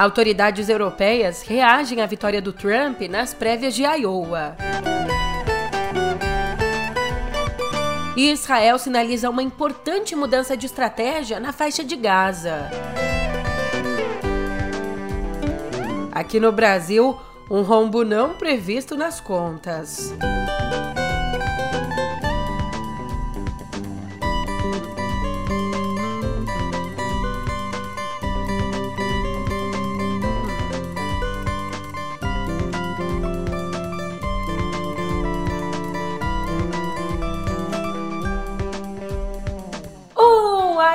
Autoridades europeias reagem à vitória do Trump nas prévias de Iowa. E Israel sinaliza uma importante mudança de estratégia na faixa de Gaza. Aqui no Brasil, um rombo não previsto nas contas.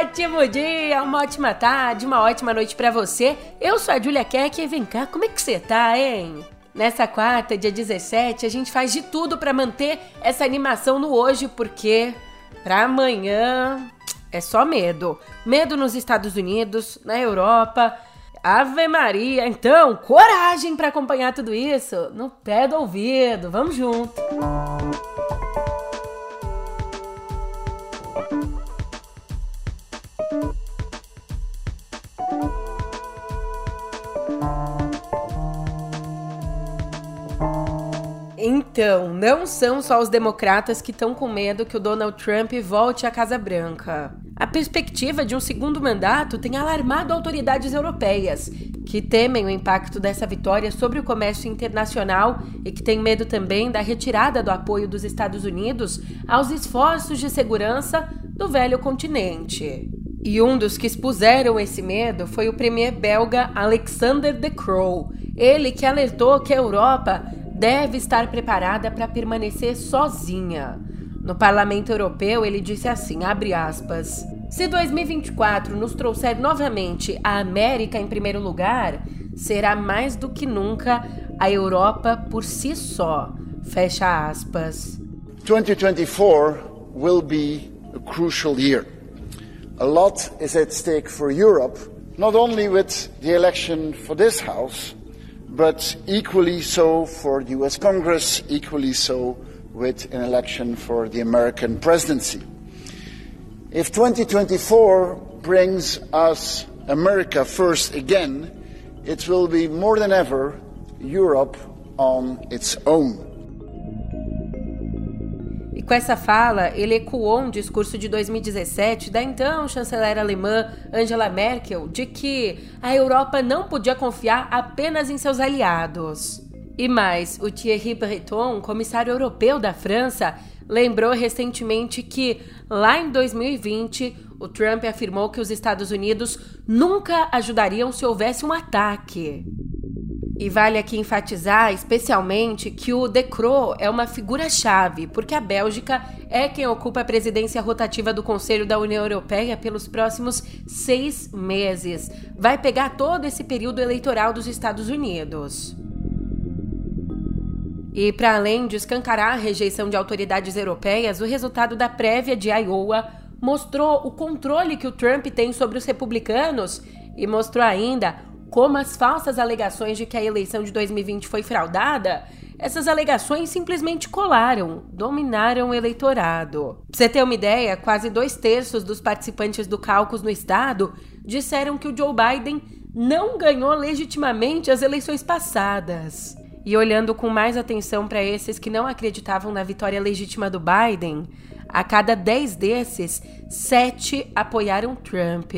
Ótimo dia, uma ótima tarde, uma ótima noite para você. Eu sou a Julia Keck e vem cá, como é que você tá, hein? Nessa quarta, dia 17, a gente faz de tudo para manter essa animação no hoje, porque para amanhã é só medo. Medo nos Estados Unidos, na Europa. Ave Maria, então, coragem para acompanhar tudo isso no pé do ouvido. Vamos junto. Então, não são só os democratas que estão com medo que o Donald Trump volte à Casa Branca. A perspectiva de um segundo mandato tem alarmado autoridades europeias, que temem o impacto dessa vitória sobre o comércio internacional e que têm medo também da retirada do apoio dos Estados Unidos aos esforços de segurança do velho continente. E um dos que expuseram esse medo foi o premier belga Alexander De Croo, ele que alertou que a Europa deve estar preparada para permanecer sozinha. No Parlamento Europeu, ele disse assim, aspas: "Se 2024 nos trouxer novamente a América em primeiro lugar, será mais do que nunca a Europa por si só." Fecha aspas. 2024 will be a crucial year. A lot is at stake for Europe, not only with the election for this house, but equally so for the US Congress, equally so with an election for the American presidency. If 2024 brings us America first again, it will be more than ever Europe on its own. Com essa fala, ele ecoou um discurso de 2017 da então chanceler alemã Angela Merkel de que a Europa não podia confiar apenas em seus aliados. E mais, o Thierry Breton, comissário europeu da França, lembrou recentemente que, lá em 2020, o Trump afirmou que os Estados Unidos nunca ajudariam se houvesse um ataque. E vale aqui enfatizar especialmente que o De Croo é uma figura-chave, porque a Bélgica é quem ocupa a presidência rotativa do Conselho da União Europeia pelos próximos seis meses. Vai pegar todo esse período eleitoral dos Estados Unidos. E para além de escancarar a rejeição de autoridades europeias, o resultado da prévia de Iowa mostrou o controle que o Trump tem sobre os republicanos e mostrou ainda como as falsas alegações de que a eleição de 2020 foi fraudada, essas alegações simplesmente colaram, dominaram o eleitorado. Pra você ter uma ideia, quase dois terços dos participantes do cálculo no estado disseram que o Joe Biden não ganhou legitimamente as eleições passadas. E olhando com mais atenção para esses que não acreditavam na vitória legítima do Biden, a cada 10 desses, 7 apoiaram Trump.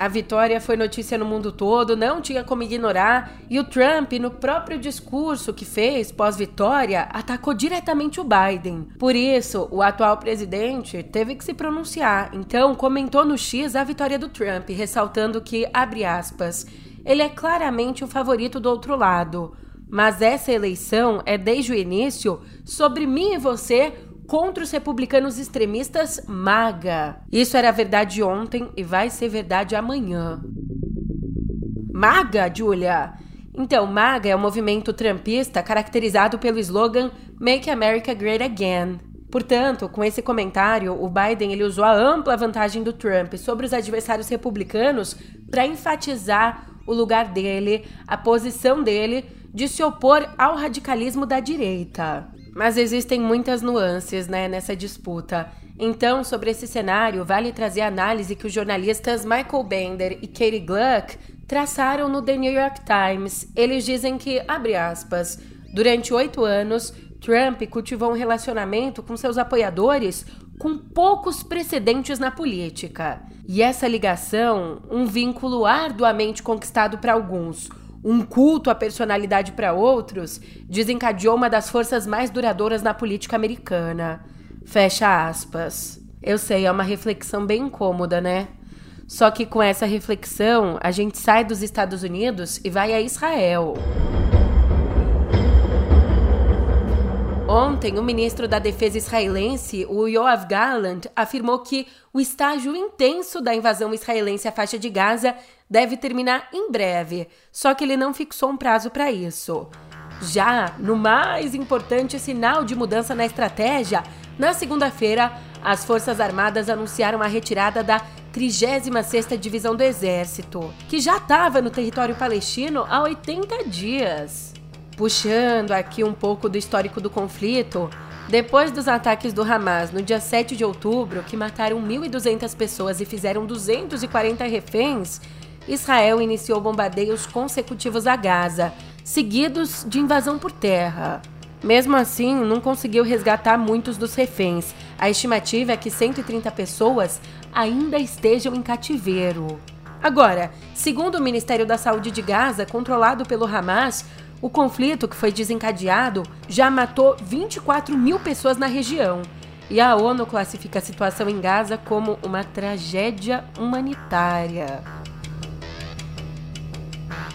A vitória foi notícia no mundo todo, não tinha como ignorar, e o Trump, no próprio discurso que fez pós-vitória, atacou diretamente o Biden. Por isso, o atual presidente teve que se pronunciar, então comentou no X a vitória do Trump, ressaltando que, abre aspas, ele é claramente o favorito do outro lado. Mas essa eleição é, desde o início, sobre mim e você contra os republicanos extremistas MAGA. Isso era verdade ontem e vai ser verdade amanhã. MAGA, Julia? Então, MAGA é um movimento trumpista caracterizado pelo slogan Make America Great Again. Portanto, com esse comentário, o Biden ele usou a ampla vantagem do Trump sobre os adversários republicanos para enfatizar o lugar dele, a posição dele de se opor ao radicalismo da direita. Mas existem muitas nuances né, nessa disputa. Então, sobre esse cenário, vale trazer a análise que os jornalistas Michael Bender e Katie Gluck traçaram no The New York Times. Eles dizem que, abre aspas, durante oito anos, Trump cultivou um relacionamento com seus apoiadores com poucos precedentes na política. E essa ligação, um vínculo arduamente conquistado para alguns, um culto à personalidade para outros, desencadeou uma das forças mais duradouras na política americana. Fecha aspas. Eu sei, é uma reflexão bem incômoda, né? Só que com essa reflexão, a gente sai dos Estados Unidos e vai a Israel. Ontem, o ministro da Defesa israelense, o Yoav Gallant, afirmou que o estágio intenso da invasão israelense à faixa de Gaza deve terminar em breve, só que ele não fixou um prazo para isso. Já no mais importante sinal de mudança na estratégia, na segunda-feira, as Forças Armadas anunciaram a retirada da 36ª Divisão do Exército, que já estava no território palestino há 80 dias. Puxando aqui um pouco do histórico do conflito, depois dos ataques do Hamas no dia 7 de outubro, que mataram 1.200 pessoas e fizeram 240 reféns, Israel iniciou bombardeios consecutivos a Gaza, seguidos de invasão por terra. Mesmo assim, não conseguiu resgatar muitos dos reféns. A estimativa é que 130 pessoas ainda estejam em cativeiro. Agora, segundo o Ministério da Saúde de Gaza, controlado pelo Hamas, o conflito que foi desencadeado já matou 24 mil pessoas na região. E a ONU classifica a situação em Gaza como uma tragédia humanitária.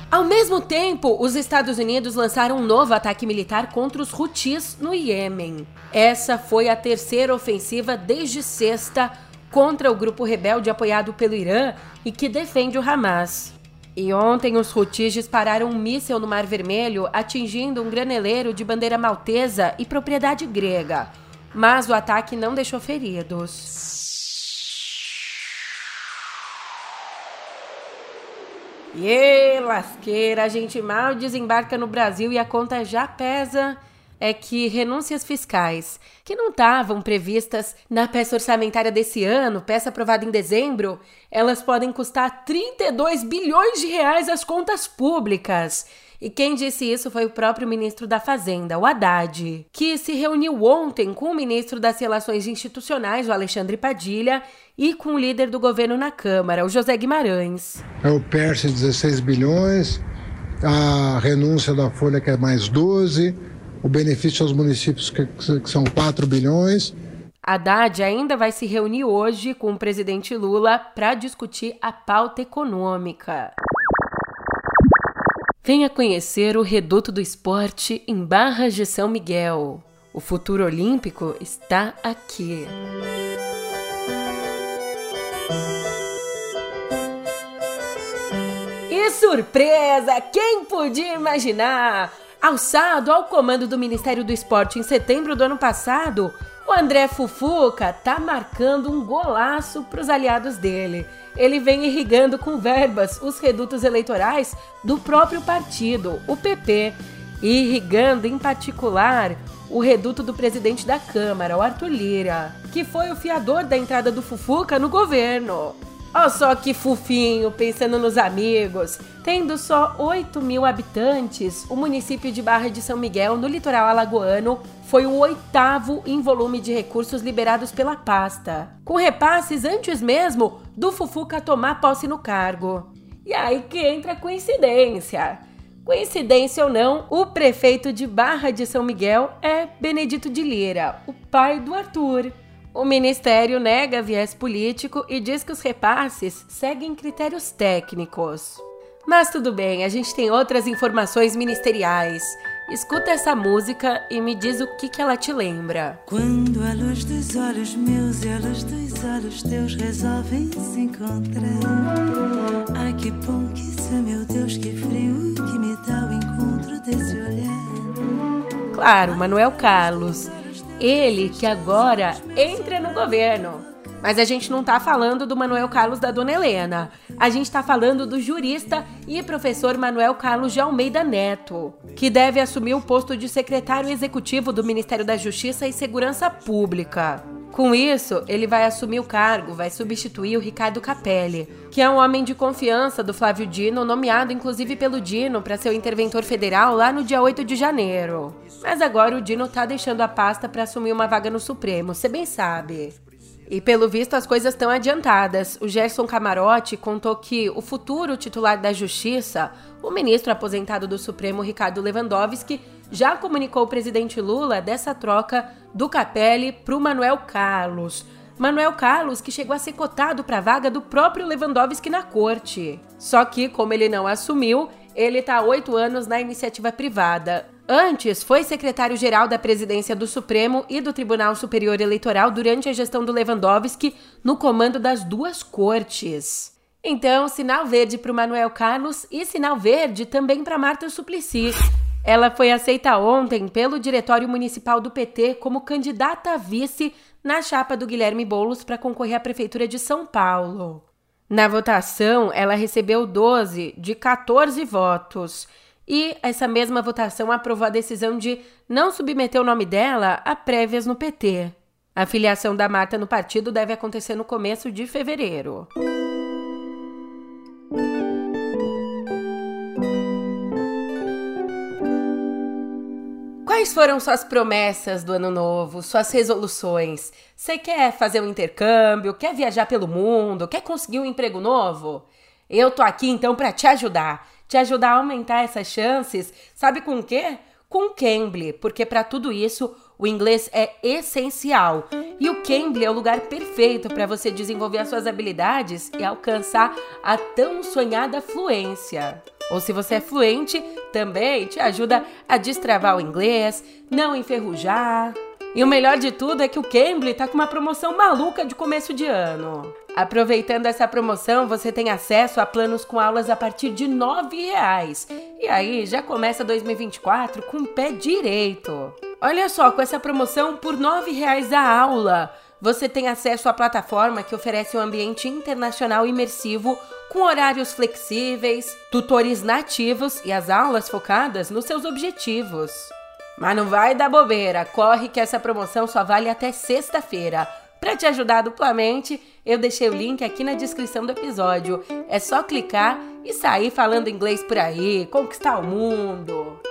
Ao mesmo tempo, os Estados Unidos lançaram um novo ataque militar contra os Houthis no Iêmen. Essa foi a terceira ofensiva desde sexta contra o grupo rebelde apoiado pelo Irã e que defende o Hamas. E ontem os Houthis dispararam um míssil no Mar Vermelho, atingindo um graneleiro de bandeira maltesa e propriedade grega. Mas o ataque não deixou feridos. E lasqueira, a gente mal desembarca no Brasil e a conta já pesa é que renúncias fiscais que não estavam previstas na peça orçamentária desse ano, peça aprovada em dezembro, elas podem custar 32 bilhões de reais às contas públicas. E quem disse isso foi o próprio ministro da Fazenda, o Haddad, que se reuniu ontem com o ministro das Relações Institucionais, o Alexandre Padilha, e com o líder do governo na Câmara, o José Guimarães. É o PERS 16 bilhões, a renúncia da Folha que é mais 12, o benefício aos municípios, que, que são 4 bilhões. Haddad ainda vai se reunir hoje com o presidente Lula para discutir a pauta econômica. Venha conhecer o Reduto do Esporte em Barras de São Miguel. O futuro olímpico está aqui. E surpresa! Quem podia imaginar? Alçado ao comando do Ministério do Esporte em setembro do ano passado, o André Fufuca tá marcando um golaço para os aliados dele. Ele vem irrigando com verbas os redutos eleitorais do próprio partido, o PP, irrigando em particular o reduto do presidente da Câmara, o Arthur Lira, que foi o fiador da entrada do Fufuca no governo. Olha só que fofinho, pensando nos amigos. Tendo só 8 mil habitantes, o município de Barra de São Miguel, no litoral alagoano, foi o oitavo em volume de recursos liberados pela pasta, com repasses antes mesmo do Fufuca tomar posse no cargo. E aí que entra a coincidência. Coincidência ou não, o prefeito de Barra de São Miguel é Benedito de Lira, o pai do Arthur. O ministério nega viés político e diz que os repasses seguem critérios técnicos. Mas tudo bem, a gente tem outras informações ministeriais. Escuta essa música e me diz o que, que ela te lembra. Quando a luz dos olhos meus e a luz dos olhos teus resolvem se encontrar. Ai que bom que isso é, meu Deus, que frio que me dá o encontro desse olhar. Claro, Manuel Carlos. Ele que agora entra no governo. Mas a gente não está falando do Manuel Carlos da Dona Helena. A gente está falando do jurista e professor Manuel Carlos de Almeida Neto, que deve assumir o posto de secretário executivo do Ministério da Justiça e Segurança Pública. Com isso, ele vai assumir o cargo, vai substituir o Ricardo Capelli, que é um homem de confiança do Flávio Dino, nomeado inclusive pelo Dino para ser o interventor federal lá no dia 8 de janeiro. Mas agora o Dino tá deixando a pasta para assumir uma vaga no Supremo, você bem sabe. E pelo visto as coisas estão adiantadas. O Gerson Camarote contou que o futuro titular da Justiça, o ministro aposentado do Supremo Ricardo Lewandowski, já comunicou ao presidente Lula dessa troca do Capelli para o Manuel Carlos. Manuel Carlos, que chegou a ser cotado para a vaga do próprio Lewandowski na corte. Só que, como ele não assumiu, ele está há oito anos na iniciativa privada. Antes, foi secretário-geral da presidência do Supremo e do Tribunal Superior Eleitoral durante a gestão do Lewandowski no comando das duas cortes. Então, sinal verde para o Manuel Carlos e sinal verde também para Marta Suplicy. Ela foi aceita ontem pelo Diretório Municipal do PT como candidata a vice na chapa do Guilherme Boulos para concorrer à Prefeitura de São Paulo. Na votação, ela recebeu 12 de 14 votos. E essa mesma votação aprovou a decisão de não submeter o nome dela a prévias no PT. A filiação da Marta no partido deve acontecer no começo de fevereiro. Quais foram suas promessas do ano novo, suas resoluções? Você quer fazer um intercâmbio, quer viajar pelo mundo, quer conseguir um emprego novo? Eu tô aqui então para te ajudar, te ajudar a aumentar essas chances. Sabe com o quê? Com o Cambly, porque para tudo isso o inglês é essencial. E o Cambly é o lugar perfeito para você desenvolver as suas habilidades e alcançar a tão sonhada fluência. Ou se você é fluente, também te ajuda a destravar o inglês, não enferrujar. E o melhor de tudo é que o Cambly tá com uma promoção maluca de começo de ano. Aproveitando essa promoção, você tem acesso a planos com aulas a partir de R$ reais. E aí já começa 2024 com o pé direito. Olha só, com essa promoção por R$ reais a aula, você tem acesso à plataforma que oferece um ambiente internacional imersivo com horários flexíveis, tutores nativos e as aulas focadas nos seus objetivos. Mas não vai dar bobeira, corre que essa promoção só vale até sexta-feira. Para te ajudar duplamente, eu deixei o link aqui na descrição do episódio. É só clicar e sair falando inglês por aí, conquistar o mundo.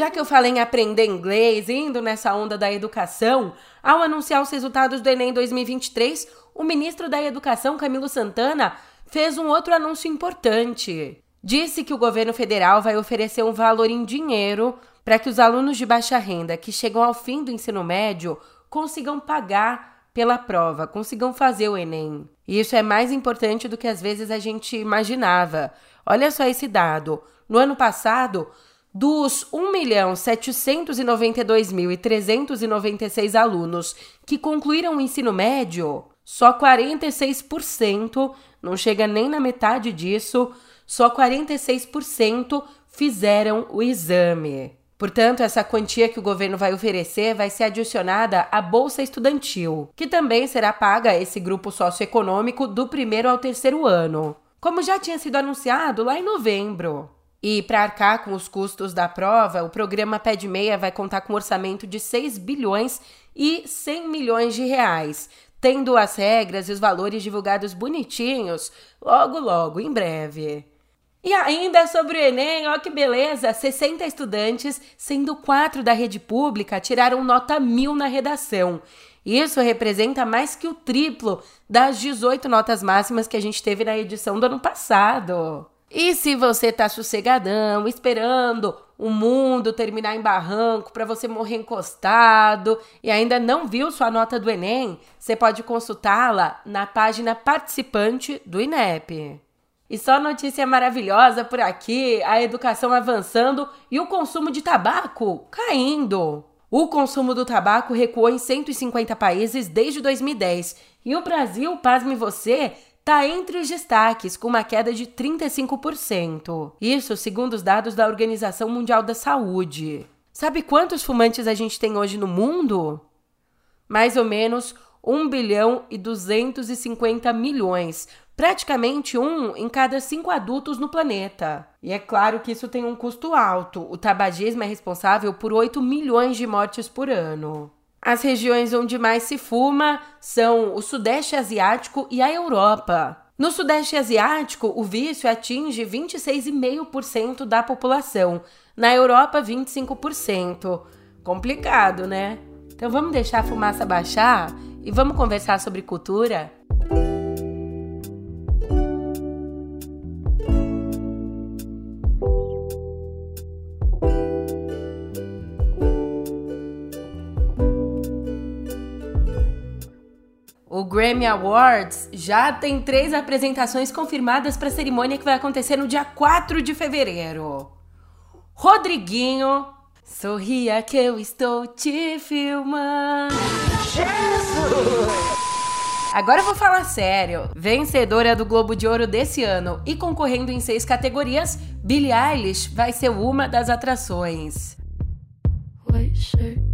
Já que eu falei em aprender inglês, indo nessa onda da educação, ao anunciar os resultados do Enem 2023, o ministro da Educação, Camilo Santana, fez um outro anúncio importante. Disse que o governo federal vai oferecer um valor em dinheiro para que os alunos de baixa renda que chegam ao fim do ensino médio consigam pagar pela prova, consigam fazer o Enem. E isso é mais importante do que às vezes a gente imaginava. Olha só esse dado. No ano passado, dos 1.792.396 alunos que concluíram o ensino médio, só 46%, não chega nem na metade disso, só 46% fizeram o exame. Portanto, essa quantia que o governo vai oferecer vai ser adicionada à Bolsa Estudantil, que também será paga a esse grupo socioeconômico do primeiro ao terceiro ano, como já tinha sido anunciado lá em novembro. E para arcar com os custos da prova, o programa Pé de Meia vai contar com um orçamento de 6 bilhões e 100 milhões de reais, tendo as regras e os valores divulgados bonitinhos logo logo, em breve. E ainda sobre o Enem, ó que beleza! 60 estudantes, sendo quatro da rede pública, tiraram nota mil na redação. Isso representa mais que o triplo das 18 notas máximas que a gente teve na edição do ano passado. E se você tá sossegadão, esperando o mundo terminar em barranco para você morrer encostado e ainda não viu sua nota do Enem, você pode consultá-la na página participante do INEP. E só notícia maravilhosa por aqui: a educação avançando e o consumo de tabaco caindo. O consumo do tabaco recuou em 150 países desde 2010 e o Brasil, pasme você, está entre os destaques, com uma queda de 35%. Isso segundo os dados da Organização Mundial da Saúde. Sabe quantos fumantes a gente tem hoje no mundo? Mais ou menos 1 bilhão e 250 milhões, praticamente um em cada cinco adultos no planeta. E é claro que isso tem um custo alto. O tabagismo é responsável por 8 milhões de mortes por ano. As regiões onde mais se fuma são o Sudeste Asiático e a Europa. No Sudeste Asiático, o vício atinge 26,5% da população, na Europa, 25%. Complicado, né? Então vamos deixar a fumaça baixar e vamos conversar sobre cultura? Grammy Awards já tem três apresentações confirmadas para a cerimônia que vai acontecer no dia 4 de fevereiro. Rodriguinho, sorria que eu estou te filmando. Jesus! Agora eu vou falar sério. Vencedora do Globo de Ouro desse ano e concorrendo em seis categorias, Billie Eilish vai ser uma das atrações. White shirt,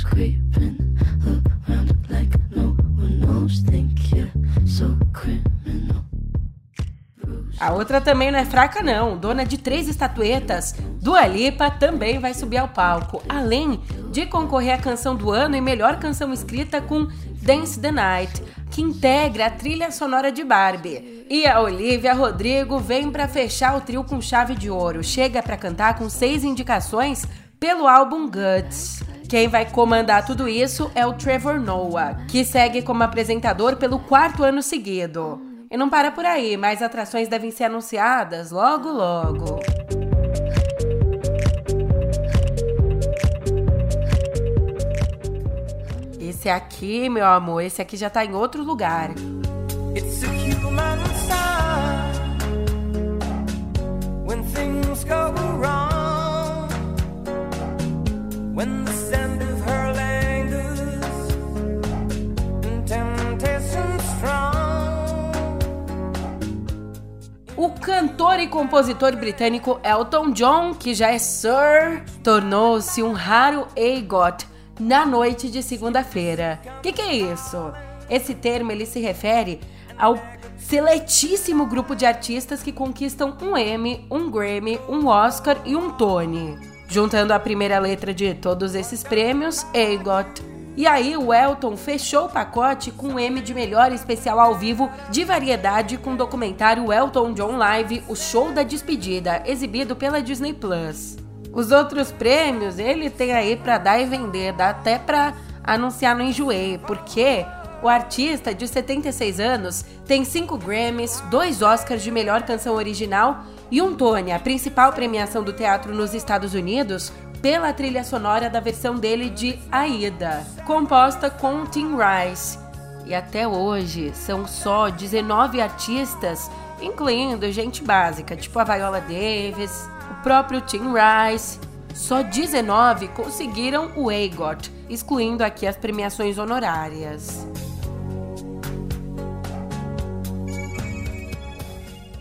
creeping around like no one knows. Think you're so criminal. A outra também não é fraca não, dona de três estatuetas, Dua Lipa também vai subir ao palco, além de concorrer à canção do ano e melhor canção escrita com Dance the Night, que integra a trilha sonora de Barbie. E a Olivia Rodrigo vem para fechar o trio com chave de ouro, chega para cantar com seis indicações pelo álbum Guts. Quem vai comandar tudo isso é o Trevor Noah, que segue como apresentador pelo quarto ano seguido. E não para por aí, mais atrações devem ser anunciadas logo logo. Esse aqui, meu amor, esse aqui já tá em outro lugar. It's a human when things go wrong. E compositor britânico Elton John, que já é Sir, tornou-se um raro EGOT na noite de segunda-feira. O que, que é isso? Esse termo ele se refere ao seletíssimo grupo de artistas que conquistam um Emmy, um Grammy, um Oscar e um Tony. Juntando a primeira letra de todos esses prêmios, EGOT. E aí o Elton fechou o pacote com um M de melhor especial ao vivo de variedade com o documentário Elton John Live, o show da despedida, exibido pela Disney Plus. Os outros prêmios ele tem aí para dar e vender, dá até para anunciar no Enjoei, porque o artista de 76 anos tem 5 Grammys, 2 Oscars de melhor canção original e um Tony, a principal premiação do teatro nos Estados Unidos, pela trilha sonora da versão dele de Aida, composta com Tim Rice. E até hoje são só 19 artistas, incluindo gente básica, tipo a Viola Davis, o próprio Tim Rice. Só 19 conseguiram o EGOT, excluindo aqui as premiações honorárias.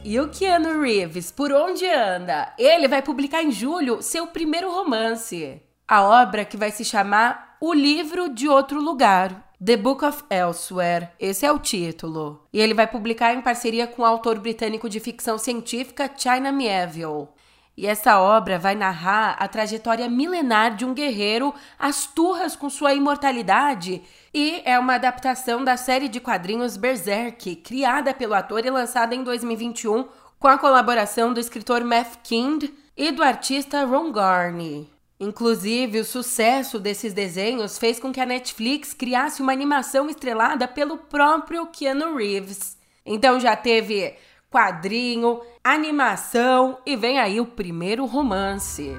E o Keanu Reeves, por onde anda? Ele vai publicar em julho seu primeiro romance. A obra que vai se chamar O Livro de Outro Lugar. The Book of Elsewhere, esse é o título. E ele vai publicar em parceria com o autor britânico de ficção científica China Mieville. E essa obra vai narrar a trajetória milenar de um guerreiro às turras com sua imortalidade e é uma adaptação da série de quadrinhos Berserk, criada pelo ator e lançada em 2021 com a colaboração do escritor Matt Kind e do artista Ron Garney. Inclusive, o sucesso desses desenhos fez com que a Netflix criasse uma animação estrelada pelo próprio Keanu Reeves. Então já teve quadrinho, animação e vem aí o primeiro romance.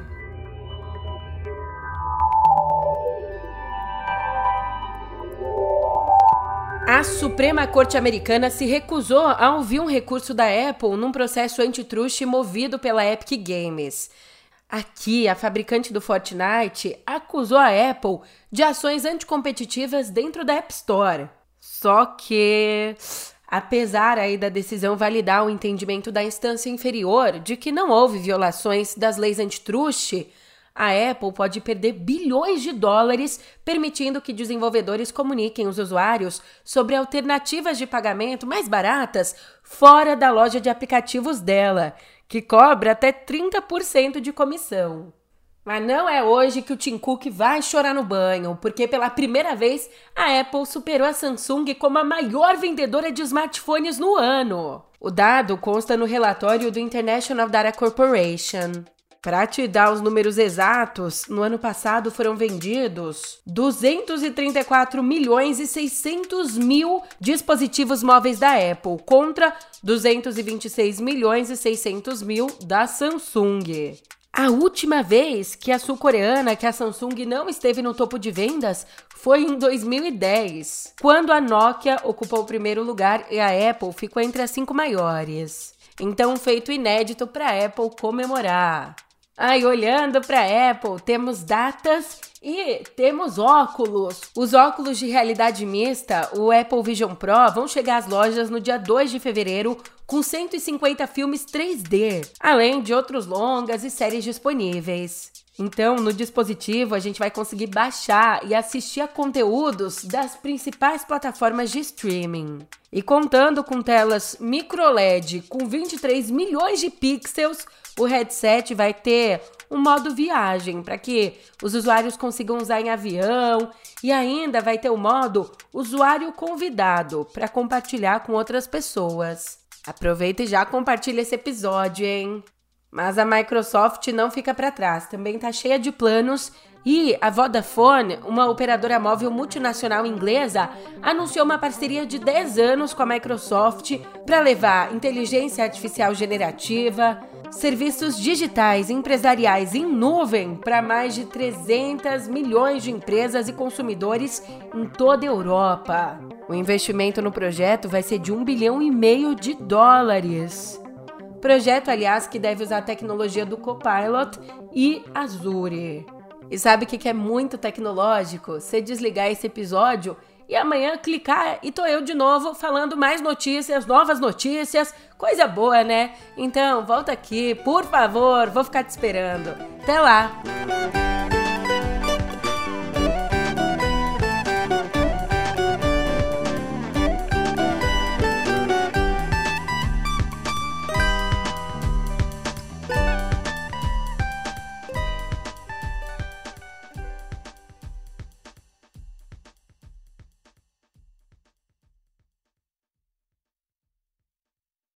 A Suprema Corte Americana se recusou a ouvir um recurso da Apple num processo antitruste movido pela Epic Games. Aqui, a fabricante do Fortnite acusou a Apple de ações anticompetitivas dentro da App Store. Só que apesar aí da decisão validar o entendimento da instância inferior de que não houve violações das leis antitruste, a Apple pode perder bilhões de dólares permitindo que desenvolvedores comuniquem os usuários sobre alternativas de pagamento mais baratas fora da loja de aplicativos dela, que cobra até 30% de comissão. Mas não é hoje que o Tim Cook vai chorar no banho, porque pela primeira vez a Apple superou a Samsung como a maior vendedora de smartphones no ano. O dado consta no relatório do International Data Corporation. Para te dar os números exatos, no ano passado foram vendidos 234 milhões e 600 mil dispositivos móveis da Apple contra 226 milhões e 600 mil da Samsung. A última vez que a sul-coreana, que a Samsung não esteve no topo de vendas, foi em 2010, quando a Nokia ocupou o primeiro lugar e a Apple ficou entre as cinco maiores. Então, feito inédito para a Apple comemorar. Aí, olhando para Apple, temos datas e temos óculos. Os óculos de realidade mista, o Apple Vision Pro, vão chegar às lojas no dia 2 de fevereiro com 150 filmes 3D, além de outros longas e séries disponíveis. Então, no dispositivo, a gente vai conseguir baixar e assistir a conteúdos das principais plataformas de streaming. E contando com telas micro LED com 23 milhões de pixels, o headset vai ter um modo viagem para que os usuários consigam usar em avião e ainda vai ter o modo usuário convidado para compartilhar com outras pessoas. Aproveita e já compartilha esse episódio, hein? Mas a Microsoft não fica para trás, também está cheia de planos e a Vodafone, uma operadora móvel multinacional inglesa, anunciou uma parceria de 10 anos com a Microsoft para levar inteligência artificial generativa, serviços digitais empresariais em nuvem para mais de 300 milhões de empresas e consumidores em toda a Europa. O investimento no projeto vai ser de um bilhão e meio de dólares. Projeto, aliás, que deve usar a tecnologia do Copilot e Azure. E sabe o que é muito tecnológico? Você desligar esse episódio e amanhã clicar e tô eu de novo falando mais notícias, novas notícias, coisa boa, né? Então, volta aqui, por favor, vou ficar te esperando. Até lá!